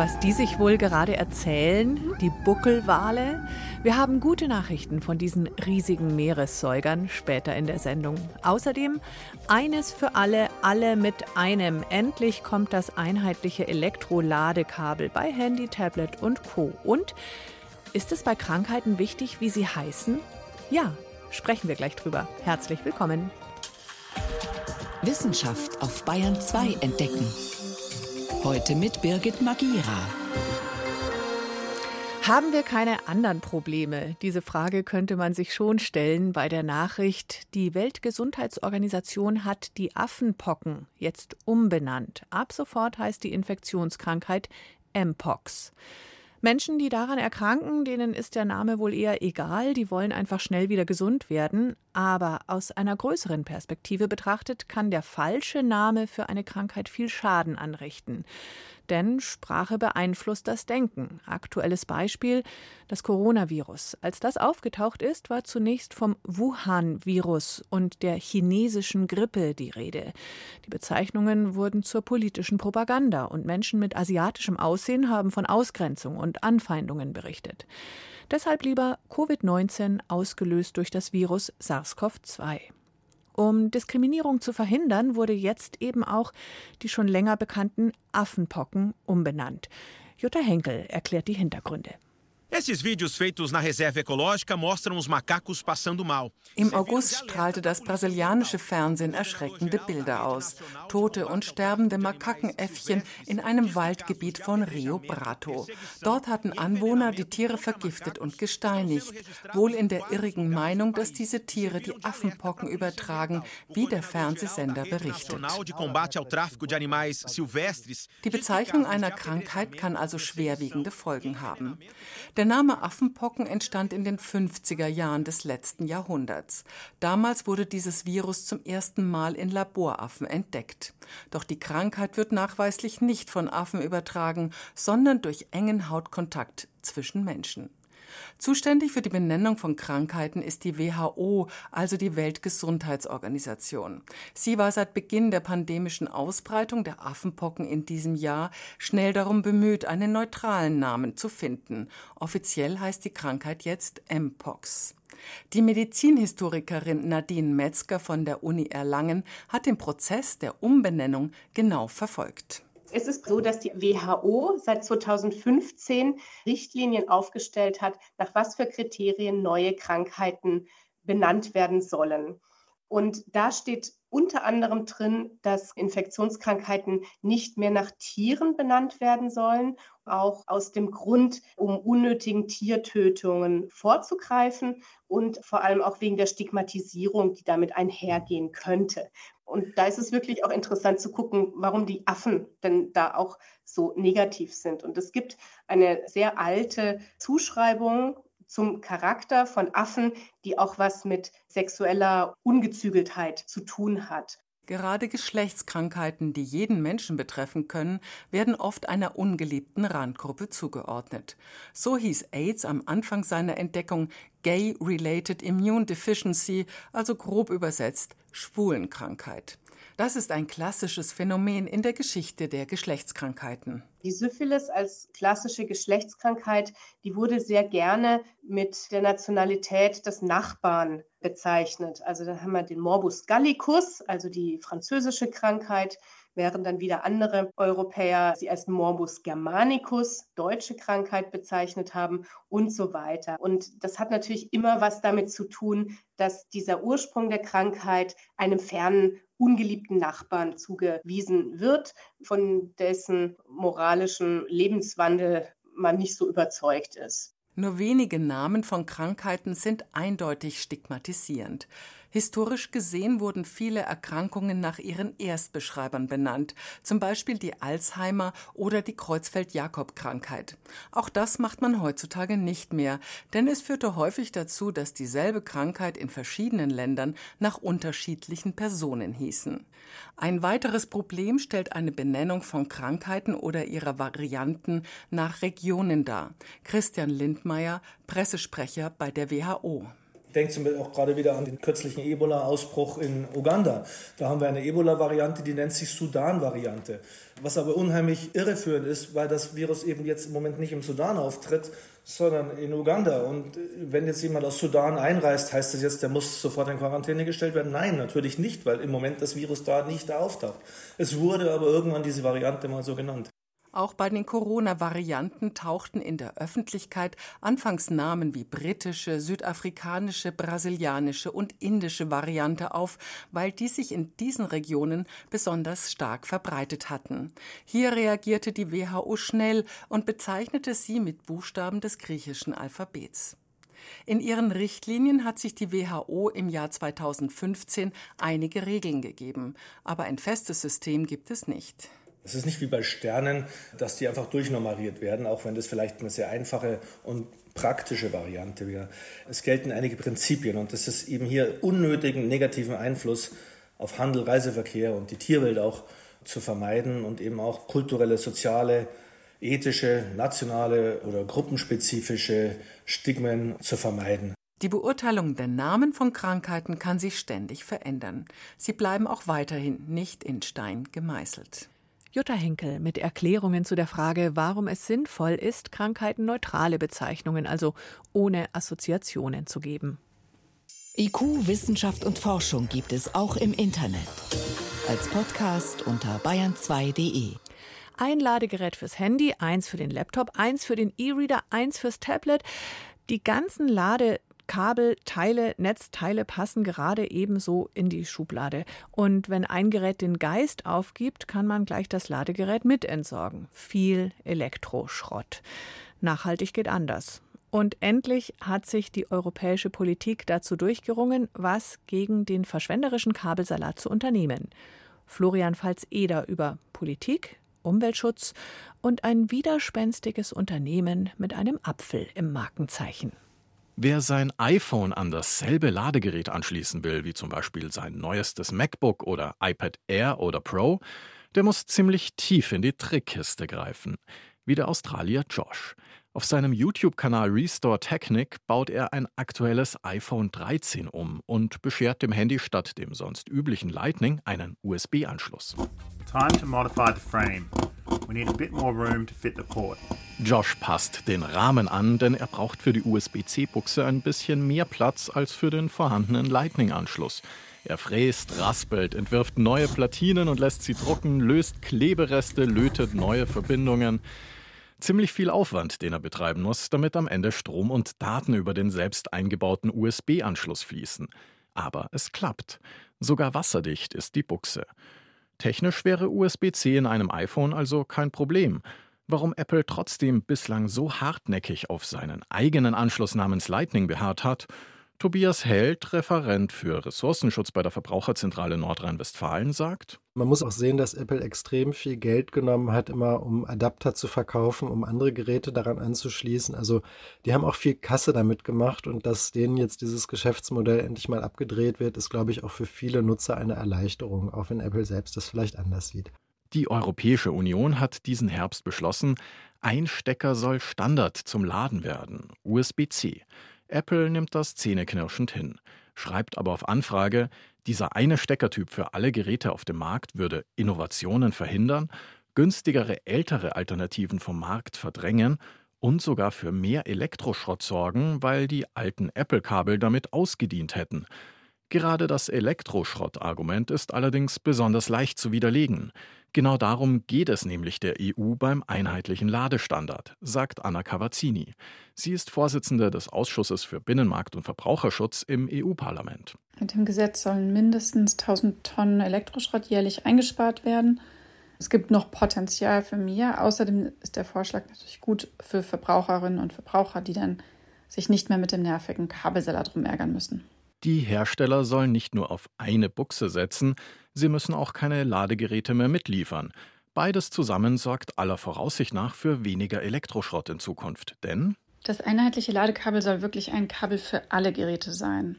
Was die sich wohl gerade erzählen, die Buckelwale? Wir haben gute Nachrichten von diesen riesigen Meeressäugern später in der Sendung. Außerdem eines für alle, alle mit einem. Endlich kommt das einheitliche Elektroladekabel bei Handy, Tablet und Co. Und ist es bei Krankheiten wichtig, wie sie heißen? Ja, sprechen wir gleich drüber. Herzlich willkommen. Wissenschaft auf Bayern 2 entdecken. Heute mit Birgit Magira. Haben wir keine anderen Probleme? Diese Frage könnte man sich schon stellen bei der Nachricht, die Weltgesundheitsorganisation hat die Affenpocken jetzt umbenannt. Ab sofort heißt die Infektionskrankheit Mpox. Menschen, die daran erkranken, denen ist der Name wohl eher egal, die wollen einfach schnell wieder gesund werden. Aber aus einer größeren Perspektive betrachtet kann der falsche Name für eine Krankheit viel Schaden anrichten. Denn Sprache beeinflusst das Denken. Aktuelles Beispiel das Coronavirus. Als das aufgetaucht ist, war zunächst vom Wuhan-Virus und der chinesischen Grippe die Rede. Die Bezeichnungen wurden zur politischen Propaganda und Menschen mit asiatischem Aussehen haben von Ausgrenzung und Anfeindungen berichtet. Deshalb lieber Covid-19 ausgelöst durch das Virus SARS-CoV-2. Um Diskriminierung zu verhindern, wurde jetzt eben auch die schon länger bekannten Affenpocken umbenannt. Jutta Henkel erklärt die Hintergründe. Esses vídeos feitos na reserva ecológica mostram os macacos passando mal. Im August strahlte das brasilianische Fernsehen erschreckende Bilder aus. Tote und sterbende Makakenäffchen in einem Waldgebiet von Rio Brato. Dort hatten Anwohner die Tiere vergiftet und gesteinigt, wohl in der irrigen Meinung, dass diese Tiere die Affenpocken übertragen, wie der Fernsehsender berichtet. Die Bezeichnung einer Krankheit kann also schwerwiegende Folgen haben. Der Name Affenpocken entstand in den 50er Jahren des letzten Jahrhunderts. Damals wurde dieses Virus zum ersten Mal in Laboraffen entdeckt. Doch die Krankheit wird nachweislich nicht von Affen übertragen, sondern durch engen Hautkontakt zwischen Menschen. Zuständig für die Benennung von Krankheiten ist die WHO, also die Weltgesundheitsorganisation. Sie war seit Beginn der pandemischen Ausbreitung der Affenpocken in diesem Jahr schnell darum bemüht, einen neutralen Namen zu finden. Offiziell heißt die Krankheit jetzt Mpox. Die Medizinhistorikerin Nadine Metzger von der Uni Erlangen hat den Prozess der Umbenennung genau verfolgt. Es ist so, dass die WHO seit 2015 Richtlinien aufgestellt hat, nach was für Kriterien neue Krankheiten benannt werden sollen. Und da steht unter anderem drin, dass Infektionskrankheiten nicht mehr nach Tieren benannt werden sollen, auch aus dem Grund, um unnötigen Tiertötungen vorzugreifen und vor allem auch wegen der Stigmatisierung, die damit einhergehen könnte. Und da ist es wirklich auch interessant zu gucken, warum die Affen denn da auch so negativ sind. Und es gibt eine sehr alte Zuschreibung zum Charakter von Affen, die auch was mit sexueller Ungezügeltheit zu tun hat. Gerade Geschlechtskrankheiten, die jeden Menschen betreffen können, werden oft einer ungeliebten Randgruppe zugeordnet. So hieß AIDS am Anfang seiner Entdeckung Gay-Related Immune Deficiency, also grob übersetzt Schwulenkrankheit. Das ist ein klassisches Phänomen in der Geschichte der Geschlechtskrankheiten. Die Syphilis als klassische Geschlechtskrankheit, die wurde sehr gerne mit der Nationalität des Nachbarn bezeichnet. Also da haben wir den Morbus gallicus, also die französische Krankheit, während dann wieder andere Europäer sie als Morbus Germanicus, deutsche Krankheit, bezeichnet haben und so weiter. Und das hat natürlich immer was damit zu tun, dass dieser Ursprung der Krankheit einem fernen ungeliebten Nachbarn zugewiesen wird, von dessen moralischen Lebenswandel man nicht so überzeugt ist. Nur wenige Namen von Krankheiten sind eindeutig stigmatisierend. Historisch gesehen wurden viele Erkrankungen nach ihren Erstbeschreibern benannt, zum Beispiel die Alzheimer oder die Kreuzfeld-Jakob-Krankheit. Auch das macht man heutzutage nicht mehr, denn es führte häufig dazu, dass dieselbe Krankheit in verschiedenen Ländern nach unterschiedlichen Personen hießen. Ein weiteres Problem stellt eine Benennung von Krankheiten oder ihrer Varianten nach Regionen dar. Christian Lindmeier, Pressesprecher bei der WHO. Ich denke zum Beispiel auch gerade wieder an den kürzlichen Ebola-Ausbruch in Uganda. Da haben wir eine Ebola-Variante, die nennt sich Sudan-Variante. Was aber unheimlich irreführend ist, weil das Virus eben jetzt im Moment nicht im Sudan auftritt, sondern in Uganda. Und wenn jetzt jemand aus Sudan einreist, heißt das jetzt, der muss sofort in Quarantäne gestellt werden? Nein, natürlich nicht, weil im Moment das Virus da nicht auftaucht. Es wurde aber irgendwann diese Variante mal so genannt. Auch bei den Corona-Varianten tauchten in der Öffentlichkeit anfangs Namen wie britische, südafrikanische, brasilianische und indische Variante auf, weil die sich in diesen Regionen besonders stark verbreitet hatten. Hier reagierte die WHO schnell und bezeichnete sie mit Buchstaben des griechischen Alphabets. In ihren Richtlinien hat sich die WHO im Jahr 2015 einige Regeln gegeben, aber ein festes System gibt es nicht. Es ist nicht wie bei Sternen, dass die einfach durchnummeriert werden, auch wenn das vielleicht eine sehr einfache und praktische Variante wäre. Es gelten einige Prinzipien und das ist eben hier unnötigen negativen Einfluss auf Handel, Reiseverkehr und die Tierwelt auch zu vermeiden und eben auch kulturelle, soziale, ethische, nationale oder gruppenspezifische Stigmen zu vermeiden. Die Beurteilung der Namen von Krankheiten kann sich ständig verändern. Sie bleiben auch weiterhin nicht in Stein gemeißelt. Jutta Henkel mit Erklärungen zu der Frage, warum es sinnvoll ist, Krankheiten neutrale Bezeichnungen, also ohne Assoziationen zu geben. IQ, Wissenschaft und Forschung gibt es auch im Internet. Als Podcast unter bayern2.de. Ein Ladegerät fürs Handy, eins für den Laptop, eins für den E-Reader, eins fürs Tablet. Die ganzen Lade Kabelteile, Netzteile passen gerade ebenso in die Schublade. Und wenn ein Gerät den Geist aufgibt, kann man gleich das Ladegerät mit entsorgen. Viel Elektroschrott. Nachhaltig geht anders. Und endlich hat sich die europäische Politik dazu durchgerungen, was gegen den verschwenderischen Kabelsalat zu unternehmen. Florian Pfalz-Eder über Politik, Umweltschutz und ein widerspenstiges Unternehmen mit einem Apfel im Markenzeichen. Wer sein iPhone an dasselbe Ladegerät anschließen will, wie zum Beispiel sein neuestes MacBook oder iPad Air oder Pro, der muss ziemlich tief in die Trickkiste greifen, wie der Australier Josh. Auf seinem YouTube-Kanal Restore Technik baut er ein aktuelles iPhone 13 um und beschert dem Handy statt dem sonst üblichen Lightning einen USB-Anschluss. Time to modify the frame. We need a bit more room to fit the port. Josh passt den Rahmen an, denn er braucht für die USB-C-Buchse ein bisschen mehr Platz als für den vorhandenen Lightning-Anschluss. Er fräst, raspelt, entwirft neue Platinen und lässt sie drucken, löst Klebereste, lötet neue Verbindungen. Ziemlich viel Aufwand, den er betreiben muss, damit am Ende Strom und Daten über den selbst eingebauten USB-Anschluss fließen. Aber es klappt. Sogar wasserdicht ist die Buchse. Technisch wäre USB-C in einem iPhone also kein Problem. Warum Apple trotzdem bislang so hartnäckig auf seinen eigenen Anschluss namens Lightning beharrt hat, Tobias Held, Referent für Ressourcenschutz bei der Verbraucherzentrale Nordrhein-Westfalen, sagt: Man muss auch sehen, dass Apple extrem viel Geld genommen hat, immer um Adapter zu verkaufen, um andere Geräte daran anzuschließen. Also, die haben auch viel Kasse damit gemacht und dass denen jetzt dieses Geschäftsmodell endlich mal abgedreht wird, ist, glaube ich, auch für viele Nutzer eine Erleichterung, auch wenn Apple selbst das vielleicht anders sieht. Die Europäische Union hat diesen Herbst beschlossen, ein Stecker soll Standard zum Laden werden, USB-C. Apple nimmt das zähneknirschend hin, schreibt aber auf Anfrage, dieser eine Steckertyp für alle Geräte auf dem Markt würde Innovationen verhindern, günstigere ältere Alternativen vom Markt verdrängen und sogar für mehr Elektroschrott sorgen, weil die alten Apple-Kabel damit ausgedient hätten. Gerade das Elektroschrott-Argument ist allerdings besonders leicht zu widerlegen. Genau darum geht es nämlich der EU beim einheitlichen Ladestandard, sagt Anna Cavazzini. Sie ist Vorsitzende des Ausschusses für Binnenmarkt und Verbraucherschutz im EU-Parlament. Mit dem Gesetz sollen mindestens 1000 Tonnen Elektroschrott jährlich eingespart werden. Es gibt noch Potenzial für mehr. Außerdem ist der Vorschlag natürlich gut für Verbraucherinnen und Verbraucher, die dann sich nicht mehr mit dem nervigen Kabelsalat rumärgern müssen. Die Hersteller sollen nicht nur auf eine Buchse setzen, sie müssen auch keine Ladegeräte mehr mitliefern. Beides zusammen sorgt aller Voraussicht nach für weniger Elektroschrott in Zukunft. Denn das einheitliche Ladekabel soll wirklich ein Kabel für alle Geräte sein.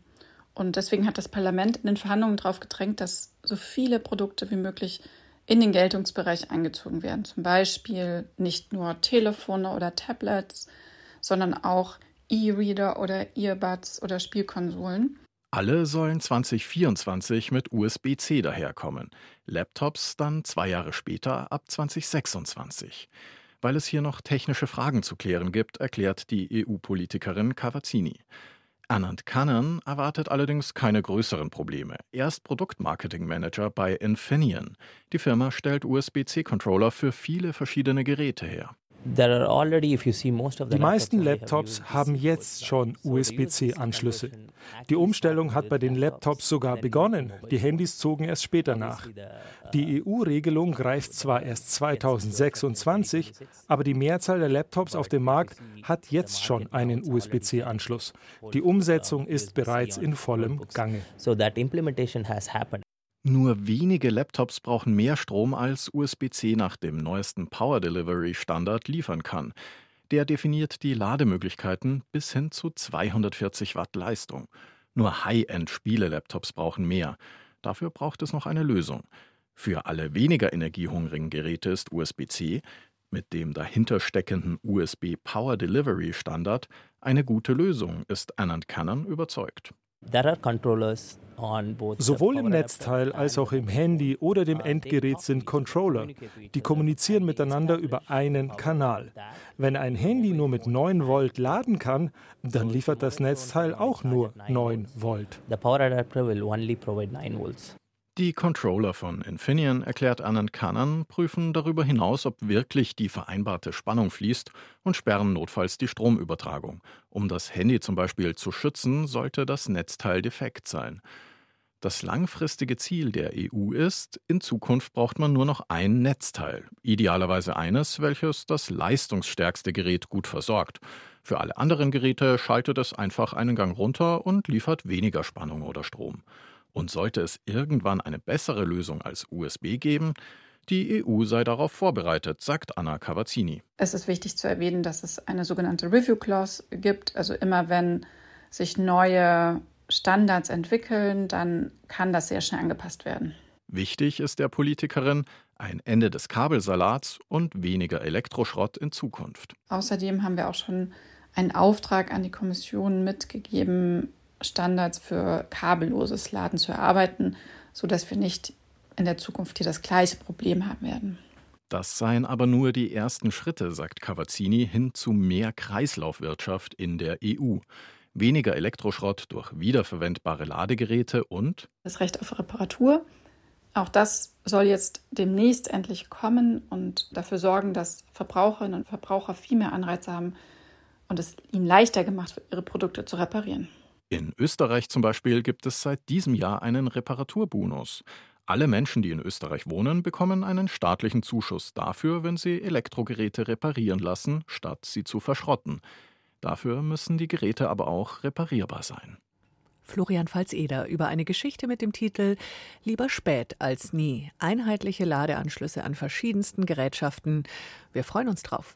Und deswegen hat das Parlament in den Verhandlungen darauf gedrängt, dass so viele Produkte wie möglich in den Geltungsbereich eingezogen werden. Zum Beispiel nicht nur Telefone oder Tablets, sondern auch E-Reader oder Earbuds oder Spielkonsolen. Alle sollen 2024 mit USB-C daherkommen. Laptops dann zwei Jahre später ab 2026. Weil es hier noch technische Fragen zu klären gibt, erklärt die EU-Politikerin Cavazzini. Anand Kannan erwartet allerdings keine größeren Probleme. Er ist Produktmarketing-Manager bei Infineon. Die Firma stellt USB-C-Controller für viele verschiedene Geräte her. Die meisten Laptops haben jetzt schon USB-C-Anschlüsse. Die Umstellung hat bei den Laptops sogar begonnen. Die Handys zogen erst später nach. Die EU-Regelung greift zwar erst 2026, aber die Mehrzahl der Laptops auf dem Markt hat jetzt schon einen USB-C-Anschluss. Die Umsetzung ist bereits in vollem Gange. Nur wenige Laptops brauchen mehr Strom als USB-C nach dem neuesten Power Delivery Standard liefern kann. Der definiert die Lademöglichkeiten bis hin zu 240 Watt Leistung. Nur High-End-Spiele-Laptops brauchen mehr. Dafür braucht es noch eine Lösung. Für alle weniger energiehungrigen Geräte ist USB-C mit dem dahinter steckenden USB Power Delivery Standard eine gute Lösung, ist Anand Cannon überzeugt. Sowohl im Netzteil als auch im Handy oder dem Endgerät sind Controller. Die kommunizieren miteinander über einen Kanal. Wenn ein Handy nur mit 9 Volt laden kann, dann liefert das Netzteil auch nur 9 Volt. Die Controller von Infineon, erklärt Anand Kanan, prüfen darüber hinaus, ob wirklich die vereinbarte Spannung fließt und sperren notfalls die Stromübertragung. Um das Handy zum Beispiel zu schützen, sollte das Netzteil defekt sein. Das langfristige Ziel der EU ist, in Zukunft braucht man nur noch ein Netzteil, idealerweise eines, welches das leistungsstärkste Gerät gut versorgt. Für alle anderen Geräte schaltet es einfach einen Gang runter und liefert weniger Spannung oder Strom. Und sollte es irgendwann eine bessere Lösung als USB geben, die EU sei darauf vorbereitet, sagt Anna Cavazzini. Es ist wichtig zu erwähnen, dass es eine sogenannte Review Clause gibt. Also immer wenn sich neue Standards entwickeln, dann kann das sehr schnell angepasst werden. Wichtig ist der Politikerin ein Ende des Kabelsalats und weniger Elektroschrott in Zukunft. Außerdem haben wir auch schon einen Auftrag an die Kommission mitgegeben, Standards für kabelloses Laden zu erarbeiten, sodass wir nicht in der Zukunft hier das gleiche Problem haben werden. Das seien aber nur die ersten Schritte, sagt Cavazzini, hin zu mehr Kreislaufwirtschaft in der EU. Weniger Elektroschrott durch wiederverwendbare Ladegeräte und das Recht auf Reparatur. Auch das soll jetzt demnächst endlich kommen und dafür sorgen, dass Verbraucherinnen und Verbraucher viel mehr Anreize haben und es ihnen leichter gemacht wird, ihre Produkte zu reparieren. In Österreich zum Beispiel gibt es seit diesem Jahr einen Reparaturbonus. Alle Menschen, die in Österreich wohnen, bekommen einen staatlichen Zuschuss dafür, wenn sie Elektrogeräte reparieren lassen, statt sie zu verschrotten. Dafür müssen die Geräte aber auch reparierbar sein. Florian Pfalz-Eder über eine Geschichte mit dem Titel Lieber spät als nie. Einheitliche Ladeanschlüsse an verschiedensten Gerätschaften. Wir freuen uns drauf.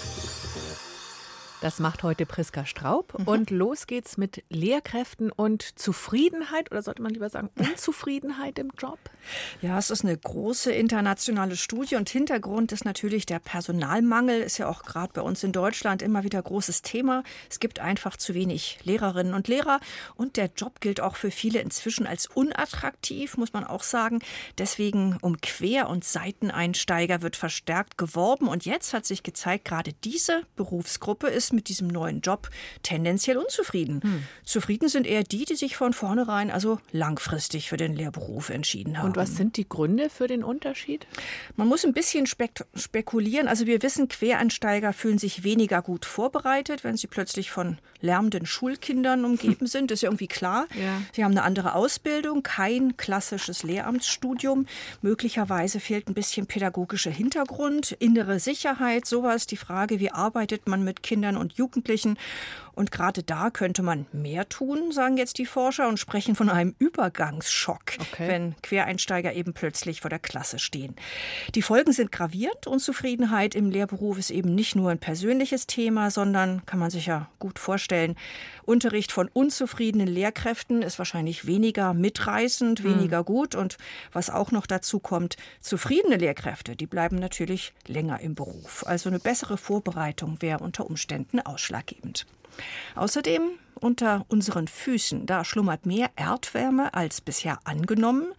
Das macht heute Priska Straub. Mhm. Und los geht's mit Lehrkräften und Zufriedenheit oder sollte man lieber sagen Unzufriedenheit im Job? Ja, es ist eine große internationale Studie und Hintergrund ist natürlich der Personalmangel. Ist ja auch gerade bei uns in Deutschland immer wieder großes Thema. Es gibt einfach zu wenig Lehrerinnen und Lehrer und der Job gilt auch für viele inzwischen als unattraktiv, muss man auch sagen. Deswegen um Quer- und Seiteneinsteiger wird verstärkt geworben und jetzt hat sich gezeigt, gerade diese Berufsgruppe ist ist mit diesem neuen Job tendenziell unzufrieden. Hm. Zufrieden sind eher die, die sich von vornherein also langfristig für den Lehrberuf entschieden haben. Und was sind die Gründe für den Unterschied? Man muss ein bisschen spek spekulieren. Also wir wissen, Quereinsteiger fühlen sich weniger gut vorbereitet, wenn sie plötzlich von lärmenden Schulkindern umgeben sind. Das ist ja irgendwie klar. Ja. Sie haben eine andere Ausbildung, kein klassisches Lehramtsstudium. Möglicherweise fehlt ein bisschen pädagogischer Hintergrund, innere Sicherheit, sowas. Die Frage, wie arbeitet man mit Kindern und Jugendlichen? Und gerade da könnte man mehr tun, sagen jetzt die Forscher und sprechen von einem Übergangsschock, okay. wenn Quereinsteiger eben plötzlich vor der Klasse stehen. Die Folgen sind gravierend. Unzufriedenheit im Lehrberuf ist eben nicht nur ein persönliches Thema, sondern kann man sich ja gut vorstellen, Unterricht von unzufriedenen Lehrkräften ist wahrscheinlich weniger mitreißend, mhm. weniger gut. Und was auch noch dazu kommt, zufriedene Lehrkräfte, die bleiben natürlich länger im Beruf. Also eine bessere Vorbereitung wäre unter Umständen ausschlaggebend. Außerdem unter unseren Füßen, da schlummert mehr Erdwärme als bisher angenommen.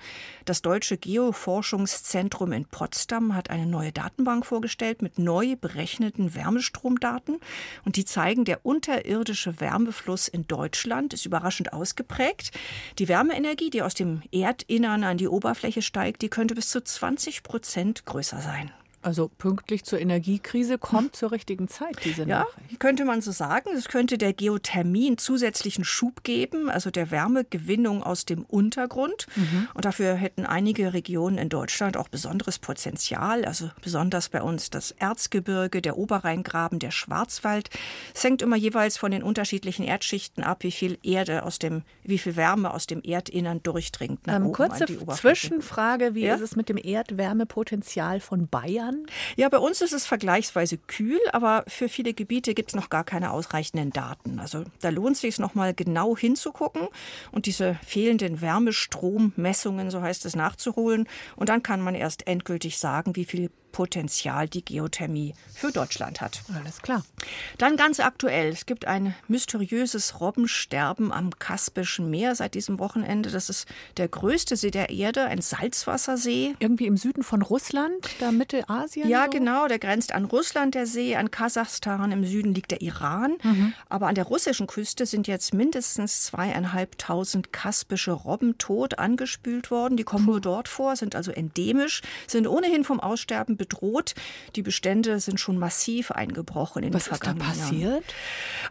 Das Deutsche Geoforschungszentrum in Potsdam hat eine neue Datenbank vorgestellt mit neu berechneten Wärmestromdaten. Und die zeigen, der unterirdische Wärmefluss in Deutschland ist überraschend ausgeprägt. Die Wärmeenergie, die aus dem Erdinnern an die Oberfläche steigt, die könnte bis zu 20 Prozent größer sein. Also pünktlich zur Energiekrise kommt zur richtigen Zeit diese ja, Nachricht. könnte man so sagen. Es könnte der Geothermie einen zusätzlichen Schub geben, also der Wärmegewinnung aus dem Untergrund. Mhm. Und dafür hätten einige Regionen in Deutschland auch besonderes Potenzial. Also besonders bei uns das Erzgebirge, der Oberrheingraben, der Schwarzwald. Es hängt immer jeweils von den unterschiedlichen Erdschichten ab, wie viel Erde aus dem, wie viel Wärme aus dem Erdinnern durchdringt. Nach ähm, oben kurze Zwischenfrage: Wie ja? ist es mit dem Erdwärmepotenzial von Bayern? Jahren? Ja, bei uns ist es vergleichsweise kühl, aber für viele Gebiete gibt es noch gar keine ausreichenden Daten. Also da lohnt es sich noch mal genau hinzugucken und diese fehlenden Wärmestrommessungen, so heißt es, nachzuholen. Und dann kann man erst endgültig sagen, wie viel Potenzial die Geothermie für Deutschland hat. Alles klar. Dann ganz aktuell. Es gibt ein mysteriöses Robbensterben am Kaspischen Meer seit diesem Wochenende. Das ist der größte See der Erde, ein Salzwassersee. Irgendwie im Süden von Russland, da Mittelasien? Ja, so? genau. Der grenzt an Russland, der See, an Kasachstan. Im Süden liegt der Iran. Mhm. Aber an der russischen Küste sind jetzt mindestens zweieinhalbtausend kaspische Robben tot angespült worden. Die kommen Puh. nur dort vor, sind also endemisch, sind ohnehin vom Aussterben bedroht. Die Bestände sind schon massiv eingebrochen in Was den vergangenen ist da passiert?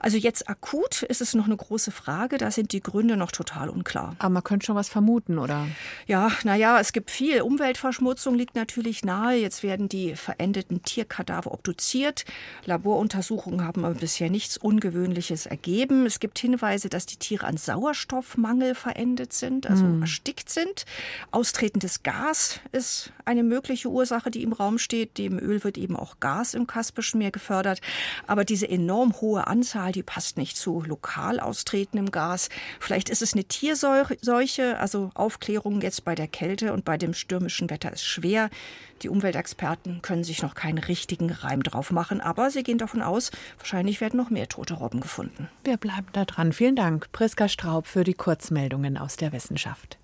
Also jetzt akut ist es noch eine große Frage. Da sind die Gründe noch total unklar. Aber man könnte schon was vermuten, oder? Ja, naja, es gibt viel. Umweltverschmutzung liegt natürlich nahe. Jetzt werden die verendeten Tierkadaver obduziert. Laboruntersuchungen haben aber bisher nichts Ungewöhnliches ergeben. Es gibt Hinweise, dass die Tiere an Sauerstoffmangel verendet sind, also hm. erstickt sind. Austretendes Gas ist eine mögliche Ursache, die im Raum steht. Dem Öl wird eben auch Gas im Kaspischen Meer gefördert. Aber diese enorm hohe Anzahl, die passt nicht zu lokal austretendem Gas. Vielleicht ist es eine Tierseuche. Also Aufklärung jetzt bei der Kälte und bei dem stürmischen Wetter ist schwer. Die Umweltexperten können sich noch keinen richtigen Reim drauf machen, aber sie gehen davon aus, wahrscheinlich werden noch mehr tote Robben gefunden. Wir bleiben da dran. Vielen Dank, Priska Straub, für die Kurzmeldungen aus der Wissenschaft.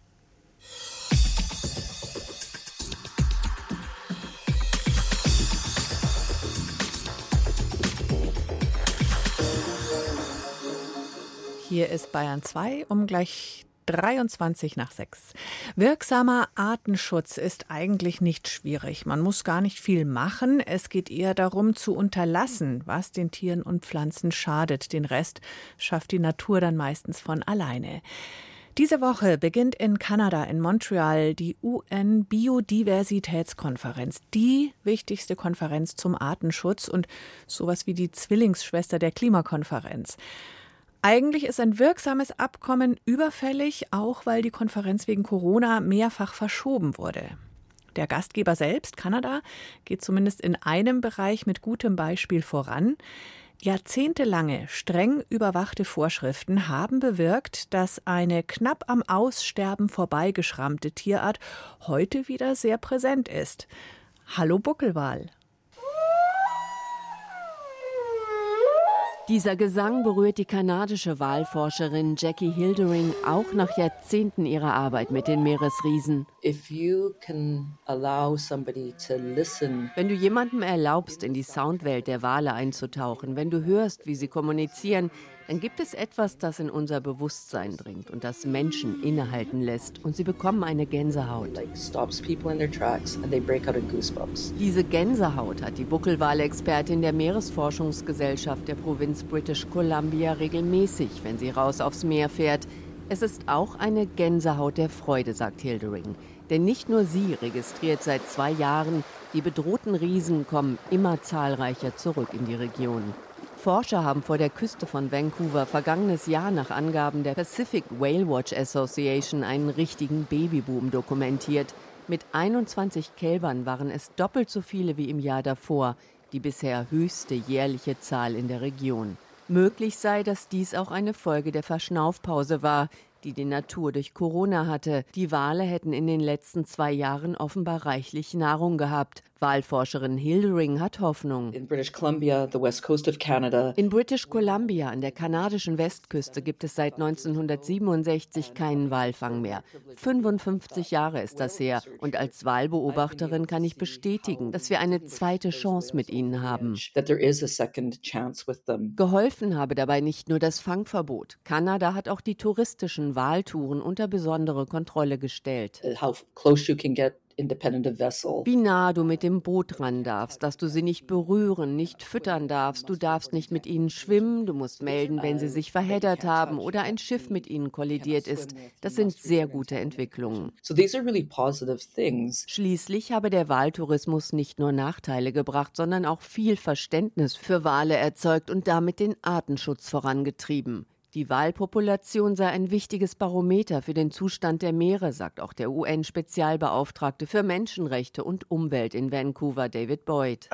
Hier ist Bayern 2 um gleich 23 nach 6. Wirksamer Artenschutz ist eigentlich nicht schwierig. Man muss gar nicht viel machen. Es geht eher darum, zu unterlassen, was den Tieren und Pflanzen schadet. Den Rest schafft die Natur dann meistens von alleine. Diese Woche beginnt in Kanada, in Montreal, die UN-Biodiversitätskonferenz, die wichtigste Konferenz zum Artenschutz und sowas wie die Zwillingsschwester der Klimakonferenz. Eigentlich ist ein wirksames Abkommen überfällig, auch weil die Konferenz wegen Corona mehrfach verschoben wurde. Der Gastgeber selbst, Kanada, geht zumindest in einem Bereich mit gutem Beispiel voran. Jahrzehntelange streng überwachte Vorschriften haben bewirkt, dass eine knapp am Aussterben vorbeigeschrammte Tierart heute wieder sehr präsent ist. Hallo Buckelwal. Dieser Gesang berührt die kanadische Wahlforscherin Jackie Hildering auch nach Jahrzehnten ihrer Arbeit mit den Meeresriesen. Wenn du jemandem erlaubst, in die Soundwelt der Wale einzutauchen, wenn du hörst, wie sie kommunizieren, dann gibt es etwas, das in unser Bewusstsein dringt und das Menschen innehalten lässt und sie bekommen eine Gänsehaut. Diese Gänsehaut hat die Buckelwalexpertin der Meeresforschungsgesellschaft der Provinz British Columbia regelmäßig, wenn sie raus aufs Meer fährt. Es ist auch eine Gänsehaut der Freude, sagt Hildering. Denn nicht nur sie registriert seit zwei Jahren, die bedrohten Riesen kommen immer zahlreicher zurück in die Region. Forscher haben vor der Küste von Vancouver vergangenes Jahr nach Angaben der Pacific Whale Watch Association einen richtigen Babyboom dokumentiert. Mit 21 Kälbern waren es doppelt so viele wie im Jahr davor, die bisher höchste jährliche Zahl in der Region. Möglich sei, dass dies auch eine Folge der Verschnaufpause war, die die Natur durch Corona hatte. Die Wale hätten in den letzten zwei Jahren offenbar reichlich Nahrung gehabt. Wahlforscherin Hildering hat Hoffnung. In British Columbia, the west coast of Canada. In British Columbia an der kanadischen Westküste gibt es seit 1967 keinen Walfang mehr. 55 Jahre ist das her und als Wahlbeobachterin kann ich bestätigen, dass wir eine zweite Chance mit ihnen haben. Geholfen habe dabei nicht nur das Fangverbot. Kanada hat auch die touristischen Wahltouren unter besondere Kontrolle gestellt. Get wie nah du mit dem Boot ran darfst, dass du sie nicht berühren, nicht füttern darfst, du darfst nicht mit ihnen schwimmen, du musst melden, wenn sie sich verheddert haben oder ein Schiff mit ihnen kollidiert ist. Das sind sehr gute Entwicklungen. Schließlich habe der Wahltourismus nicht nur Nachteile gebracht, sondern auch viel Verständnis für Wale erzeugt und damit den Artenschutz vorangetrieben. Die Walpopulation sei ein wichtiges Barometer für den Zustand der Meere, sagt auch der UN-Spezialbeauftragte für Menschenrechte und Umwelt in Vancouver, David Boyd.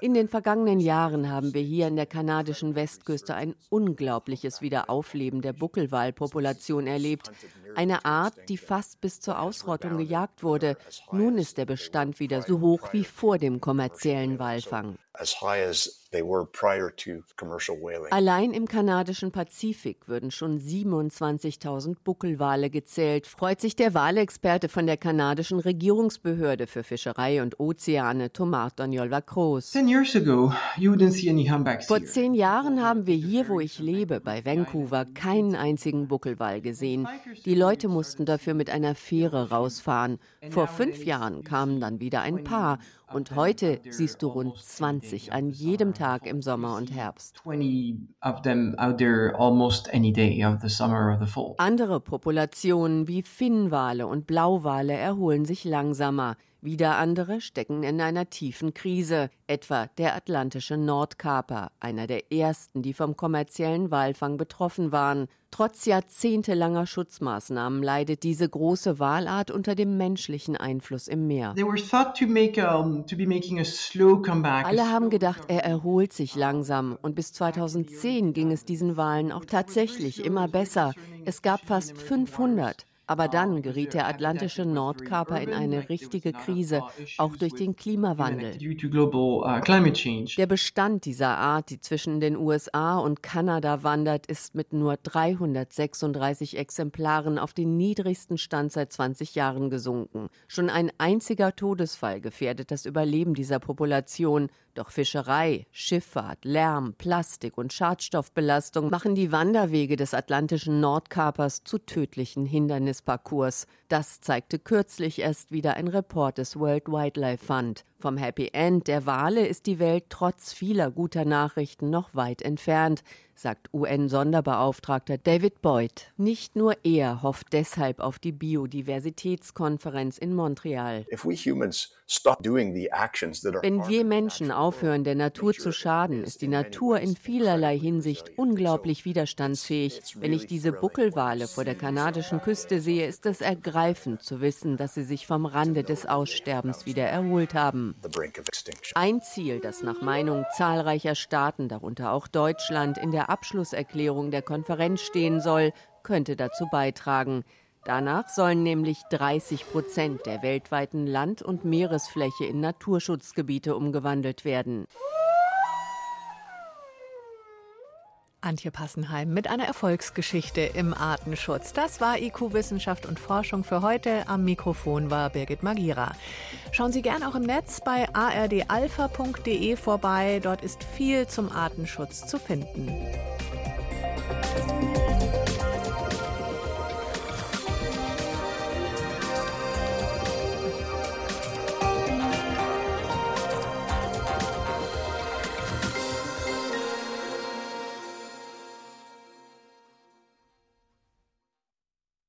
In den vergangenen Jahren haben wir hier in der kanadischen Westküste ein unglaubliches Wiederaufleben der Buckelwalpopulation erlebt. Eine Art, die fast bis zur Ausrottung gejagt wurde. Nun ist der Bestand wieder so hoch wie vor dem kommerziellen Walfang. Allein im kanadischen Pazifik würden schon 27.000 Buckelwale gezählt, freut sich der Walexperte von der kanadischen Regierungsbehörde für Fischerei und Ozeane, Thomas Daniel Vacros. Vor zehn Jahren haben wir hier, wo ich lebe, bei Vancouver, keinen einzigen Buckelwal gesehen. Die Leute mussten dafür mit einer Fähre rausfahren. Vor fünf Jahren kamen dann wieder ein paar und heute siehst du rund 20 an jedem Tag im Sommer und Herbst. Andere Populationen wie Finnwale und Blauwale erholen sich langsamer. Wieder andere stecken in einer tiefen Krise, etwa der atlantische Nordkaper, einer der ersten, die vom kommerziellen Walfang betroffen waren. Trotz jahrzehntelanger Schutzmaßnahmen leidet diese große Walart unter dem menschlichen Einfluss im Meer. Alle haben gedacht, er erholt sich langsam und bis 2010 ging es diesen Walen auch tatsächlich immer besser. Es gab fast 500. Aber dann geriet der atlantische Nordkaper in eine richtige Krise, auch durch den Klimawandel. Der Bestand dieser Art, die zwischen den USA und Kanada wandert, ist mit nur 336 Exemplaren auf den niedrigsten Stand seit 20 Jahren gesunken. Schon ein einziger Todesfall gefährdet das Überleben dieser Population. Doch Fischerei, Schifffahrt, Lärm, Plastik und Schadstoffbelastung machen die Wanderwege des atlantischen Nordkapers zu tödlichen Hindernisparcours. Das zeigte kürzlich erst wieder ein Report des World Wildlife Fund. Vom Happy End der Wale ist die Welt trotz vieler guter Nachrichten noch weit entfernt, sagt UN-Sonderbeauftragter David Boyd. Nicht nur er hofft deshalb auf die Biodiversitätskonferenz in Montreal. Wenn wir Menschen aufhören, der Natur zu schaden, ist die Natur in vielerlei Hinsicht unglaublich widerstandsfähig. Wenn ich diese Buckelwale vor der kanadischen Küste sehe, ist es ergreifend zu wissen, dass sie sich vom Rande des Aussterbens wieder erholt haben. Ein Ziel, das nach Meinung zahlreicher Staaten, darunter auch Deutschland, in der Abschlusserklärung der Konferenz stehen soll, könnte dazu beitragen. Danach sollen nämlich 30 Prozent der weltweiten Land- und Meeresfläche in Naturschutzgebiete umgewandelt werden. Antje Passenheim mit einer Erfolgsgeschichte im Artenschutz. Das war IQ Wissenschaft und Forschung für heute. Am Mikrofon war Birgit Magira. Schauen Sie gern auch im Netz bei ardalpha.de vorbei. Dort ist viel zum Artenschutz zu finden.